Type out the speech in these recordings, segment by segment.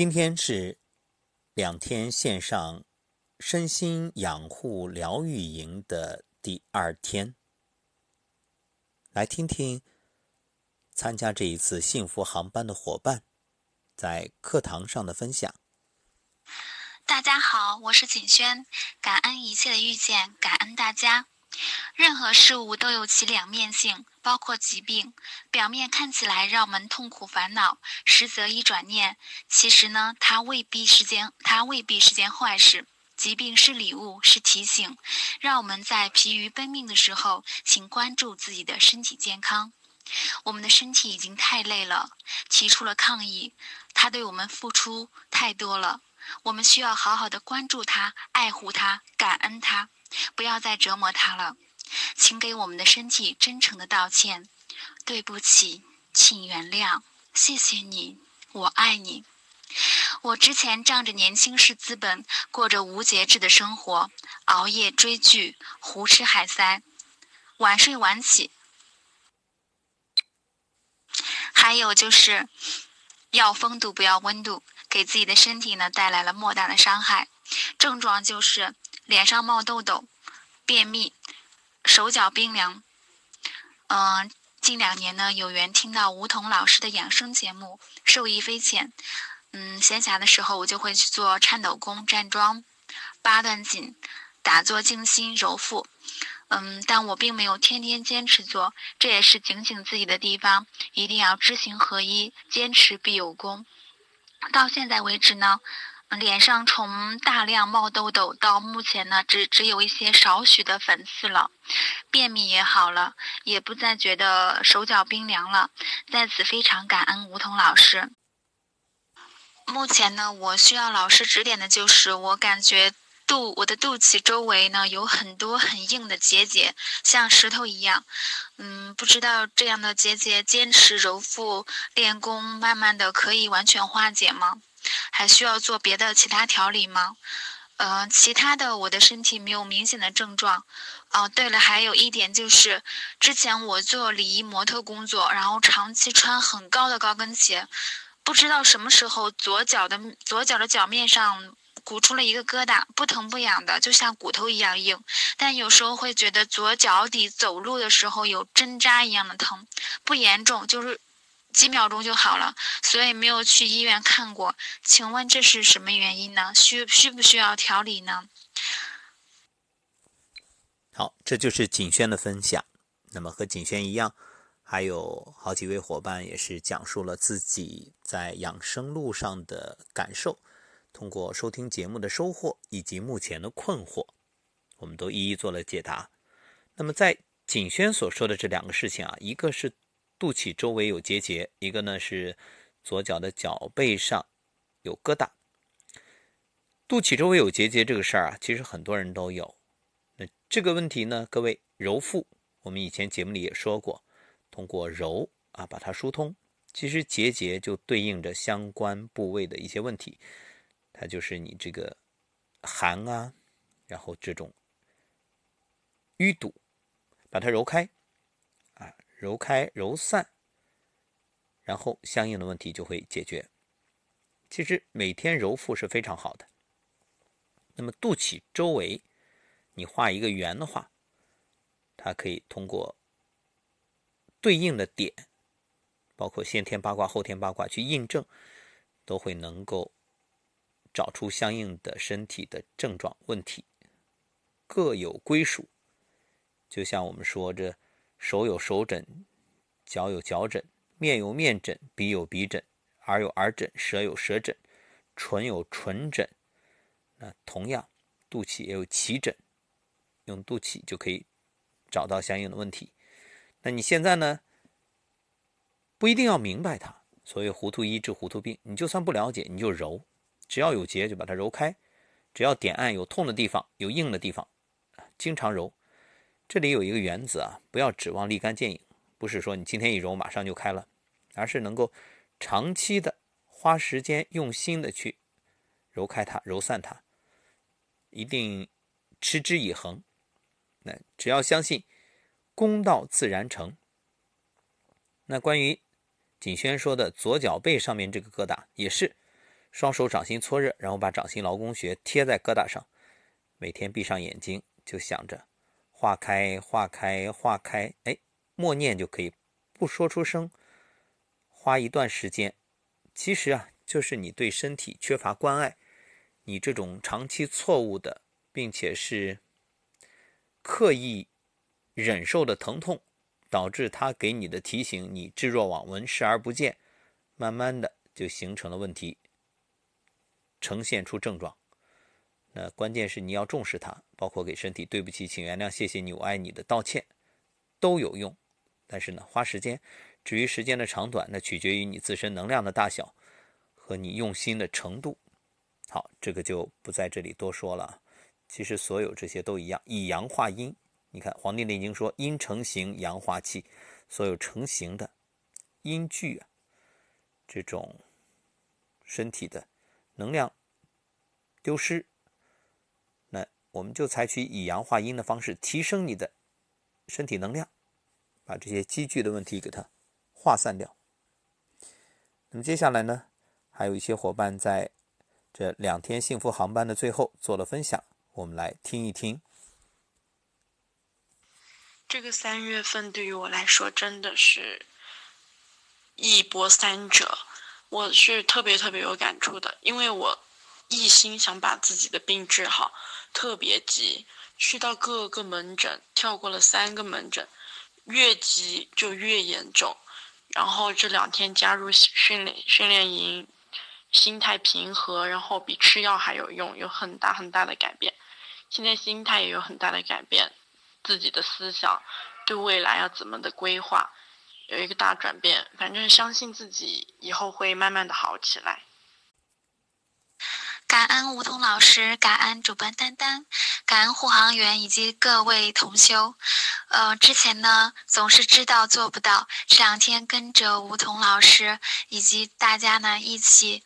今天是两天线上身心养护疗愈营的第二天，来听听参加这一次幸福航班的伙伴在课堂上的分享。大家好，我是景轩，感恩一切的遇见，感恩大家。任何事物都有其两面性，包括疾病。表面看起来让我们痛苦烦恼，实则一转念，其实呢，它未必是件它未必是件坏事。疾病是礼物，是提醒，让我们在疲于奔命的时候，请关注自己的身体健康。我们的身体已经太累了，提出了抗议。它对我们付出太多了，我们需要好好的关注它，爱护它，感恩它。不要再折磨他了，请给我们的身体真诚的道歉，对不起，请原谅，谢谢你，我爱你。我之前仗着年轻是资本，过着无节制的生活，熬夜追剧，胡吃海塞，晚睡晚起，还有就是要风度不要温度，给自己的身体呢带来了莫大的伤害。症状就是。脸上冒痘痘、便秘、手脚冰凉。嗯，近两年呢，有缘听到吴桐老师的养生节目，受益匪浅。嗯，闲暇的时候我就会去做颤抖功、站桩、八段锦、打坐静心、揉腹。嗯，但我并没有天天坚持做，这也是警醒自己的地方，一定要知行合一，坚持必有功。到现在为止呢。脸上从大量冒痘痘到目前呢，只只有一些少许的粉刺了，便秘也好了，也不再觉得手脚冰凉了。在此非常感恩吴桐老师。目前呢，我需要老师指点的就是，我感觉肚我的肚脐周围呢有很多很硬的结节，像石头一样。嗯，不知道这样的结节坚持揉腹练功，慢慢的可以完全化解吗？还需要做别的其他调理吗？呃，其他的我的身体没有明显的症状。哦，对了，还有一点就是，之前我做礼仪模特工作，然后长期穿很高的高跟鞋，不知道什么时候左脚的左脚的脚面上鼓出了一个疙瘩，不疼不痒的，就像骨头一样硬。但有时候会觉得左脚底走路的时候有针扎一样的疼，不严重，就是。几秒钟就好了，所以没有去医院看过。请问这是什么原因呢？需需不需要调理呢？好，这就是景轩的分享。那么和景轩一样，还有好几位伙伴也是讲述了自己在养生路上的感受，通过收听节目的收获以及目前的困惑，我们都一一做了解答。那么在景轩所说的这两个事情啊，一个是。肚脐周围有结节，一个呢是左脚的脚背上有疙瘩。肚脐周围有结节这个事儿啊，其实很多人都有。那这个问题呢，各位揉腹，我们以前节目里也说过，通过揉啊把它疏通，其实结节就对应着相关部位的一些问题，它就是你这个寒啊，然后这种淤堵，把它揉开。揉开、揉散，然后相应的问题就会解决。其实每天揉腹是非常好的。那么肚脐周围，你画一个圆的话，它可以通过对应的点，包括先天八卦、后天八卦去印证，都会能够找出相应的身体的症状问题，各有归属。就像我们说这。手有手疹，脚有脚疹，面有面疹，鼻有鼻疹，耳有耳疹，舌有舌疹，唇有唇疹。那同样，肚脐也有脐疹，用肚脐就可以找到相应的问题。那你现在呢？不一定要明白它。所谓糊涂医治糊涂病，你就算不了解，你就揉，只要有结就把它揉开，只要点按有痛的地方、有硬的地方，经常揉。这里有一个原则啊，不要指望立竿见影，不是说你今天一揉马上就开了，而是能够长期的花时间用心的去揉开它、揉散它，一定持之以恒。那只要相信功到自然成。那关于景轩说的左脚背上面这个疙瘩，也是双手掌心搓热，然后把掌心劳宫穴贴在疙瘩上，每天闭上眼睛就想着化开化开化开，哎，默念就可以，不说出声，花一段时间。其实啊，就是你对身体缺乏关爱，你这种长期错误的，并且是刻意忍受的疼痛，导致他给你的提醒你置若罔闻，视而不见，慢慢的就形成了问题。呈现出症状，那关键是你要重视它，包括给身体对不起、请原谅、谢谢你、我爱你的道歉都有用。但是呢，花时间，至于时间的长短，那取决于你自身能量的大小和你用心的程度。好，这个就不在这里多说了。其实所有这些都一样，以阳化阴。你看《黄帝内经》说：“阴成形，阳化气。”所有成形的阴聚啊，这种身体的。能量丢失，我们就采取以阳化阴的方式，提升你的身体能量，把这些积聚的问题给它化散掉。那么接下来呢，还有一些伙伴在这两天幸福航班的最后做了分享，我们来听一听。这个三月份对于我来说真的是一波三折。我是特别特别有感触的，因为我一心想把自己的病治好，特别急，去到各个门诊，跳过了三个门诊，越急就越严重。然后这两天加入训练训练营，心态平和，然后比吃药还有用，有很大很大的改变。现在心态也有很大的改变，自己的思想，对未来要怎么的规划。有一个大转变，反正相信自己以后会慢慢的好起来。感恩梧桐老师，感恩主播丹丹，感恩护航员以及各位同修。呃，之前呢总是知道做不到，这两天跟着梧桐老师以及大家呢一起，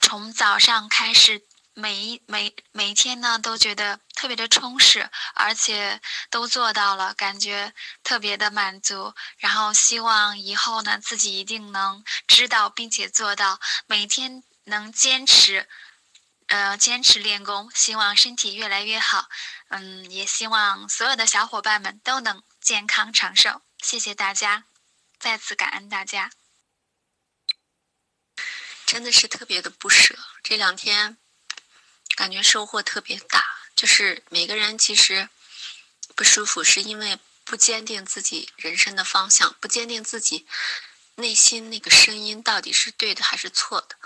从早上开始。每一每每天呢，都觉得特别的充实，而且都做到了，感觉特别的满足。然后希望以后呢，自己一定能知道并且做到，每天能坚持，呃，坚持练功。希望身体越来越好，嗯，也希望所有的小伙伴们都能健康长寿。谢谢大家，再次感恩大家。真的是特别的不舍，这两天。感觉收获特别大，就是每个人其实不舒服，是因为不坚定自己人生的方向，不坚定自己内心那个声音到底是对的还是错的，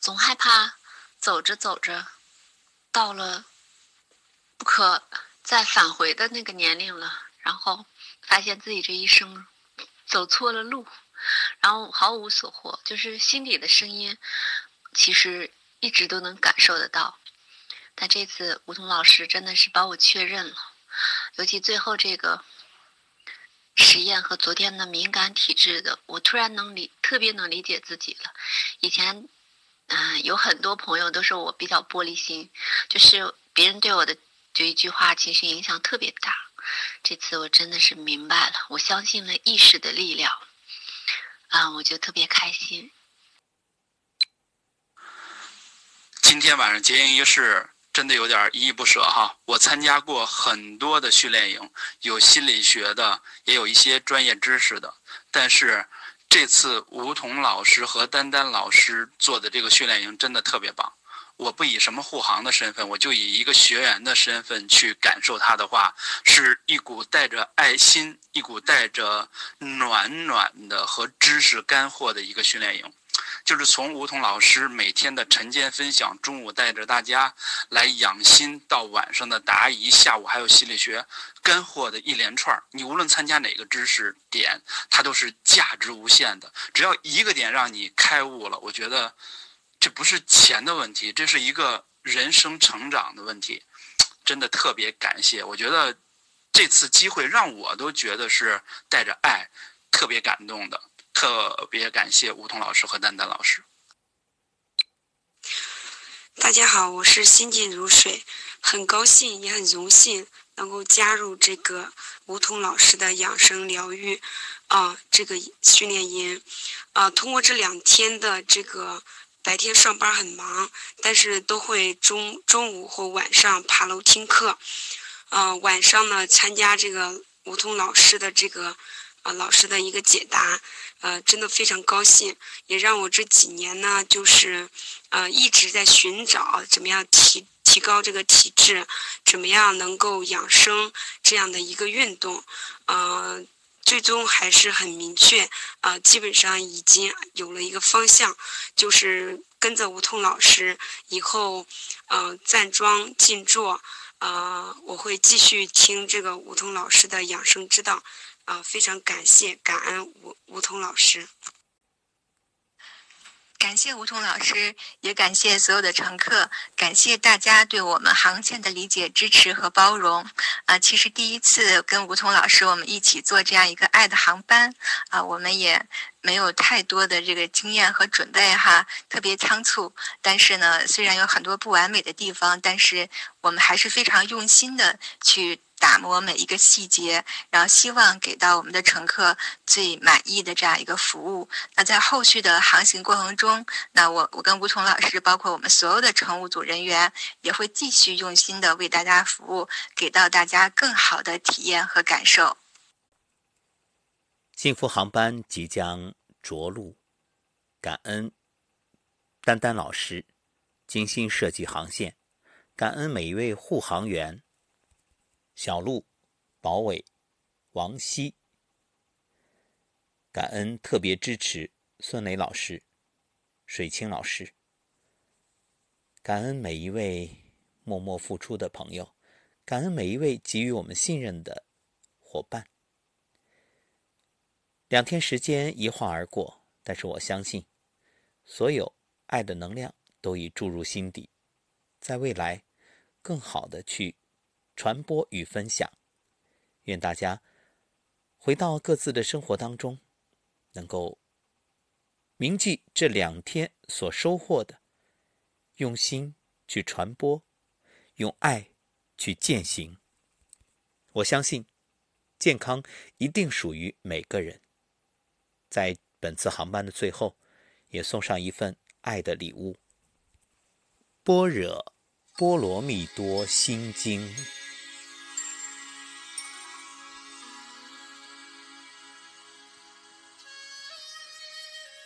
总害怕走着走着到了不可再返回的那个年龄了，然后发现自己这一生走错了路，然后毫无所获，就是心底的声音，其实一直都能感受得到。但这次梧桐老师真的是把我确认了，尤其最后这个实验和昨天的敏感体质的，我突然能理特别能理解自己了。以前，嗯，有很多朋友都说我比较玻璃心，就是别人对我的就一句话情绪影响特别大。这次我真的是明白了，我相信了意识的力量，啊，我就特别开心。今天晚上结营仪式。真的有点依依不舍哈！我参加过很多的训练营，有心理学的，也有一些专业知识的。但是这次吴桐老师和丹丹老师做的这个训练营真的特别棒。我不以什么护航的身份，我就以一个学员的身份去感受他的话，是一股带着爱心、一股带着暖暖的和知识干货的一个训练营。就是从梧桐老师每天的晨间分享，中午带着大家来养心，到晚上的答疑，下午还有心理学干货的一连串你无论参加哪个知识点，它都是价值无限的。只要一个点让你开悟了，我觉得这不是钱的问题，这是一个人生成长的问题。真的特别感谢，我觉得这次机会让我都觉得是带着爱，特别感动的。特别感谢吴桐老师和丹丹老师。大家好，我是心静如水，很高兴也很荣幸能够加入这个吴桐老师的养生疗愈啊这个训练营啊。通过这两天的这个白天上班很忙，但是都会中中午或晚上爬楼听课。呃，晚上呢参加这个吴桐老师的这个呃老师的一个解答，呃，真的非常高兴，也让我这几年呢就是呃一直在寻找怎么样提提高这个体质，怎么样能够养生这样的一个运动，呃。最终还是很明确，啊，基本上已经有了一个方向，就是跟着吴桐老师以后，呃，站桩静坐，呃，我会继续听这个吴桐老师的养生之道，啊，非常感谢感恩吴吴桐老师。感谢吴桐老师，也感谢所有的乘客，感谢大家对我们航线的理解、支持和包容。啊，其实第一次跟吴桐老师我们一起做这样一个爱的航班，啊，我们也没有太多的这个经验和准备哈，特别仓促。但是呢，虽然有很多不完美的地方，但是我们还是非常用心的去。打磨每一个细节，然后希望给到我们的乘客最满意的这样一个服务。那在后续的航行过程中，那我我跟吴彤老师，包括我们所有的乘务组人员，也会继续用心的为大家服务，给到大家更好的体验和感受。幸福航班即将着陆，感恩丹丹老师精心设计航线，感恩每一位护航员。小鹿、宝伟、王希，感恩特别支持孙磊老师、水清老师，感恩每一位默默付出的朋友，感恩每一位给予我们信任的伙伴。两天时间一晃而过，但是我相信，所有爱的能量都已注入心底，在未来，更好的去。传播与分享，愿大家回到各自的生活当中，能够铭记这两天所收获的，用心去传播，用爱去践行。我相信，健康一定属于每个人。在本次航班的最后，也送上一份爱的礼物——般若波罗蜜多心经。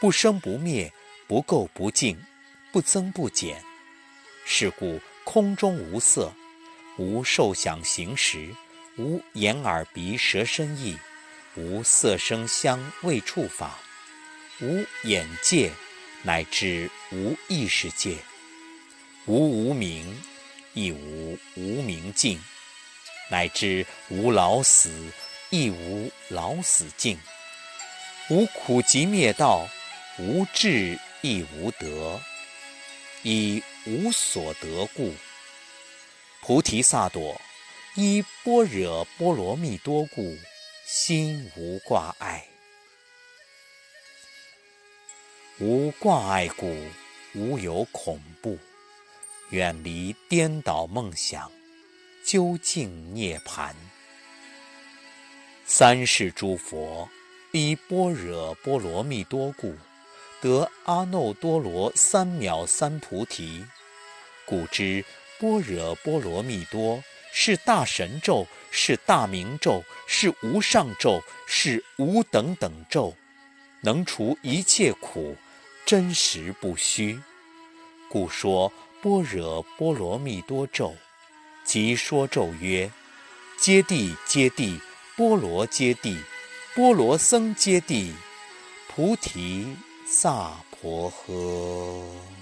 不生不灭，不垢不净，不增不减。是故空中无色，无受想行识，无眼耳鼻舌身意，无色声香味触法，无眼界，乃至无意识界，无无明，亦无无明尽，乃至无老死，亦无老死尽，无苦集灭道。无智亦无得，以无所得故，菩提萨埵依般若波罗蜜多故，心无挂碍。无挂碍故，无有恐怖，远离颠倒梦想，究竟涅槃。三世诸佛依般若波罗蜜多故。得阿耨多罗三藐三菩提，故知般若波罗蜜多是大神咒，是大明咒，是无上咒，是无等等咒，能除一切苦，真实不虚。故说般若波罗蜜多咒，即说咒曰：揭谛揭谛，波罗揭谛，波罗僧揭谛，菩提。萨婆诃。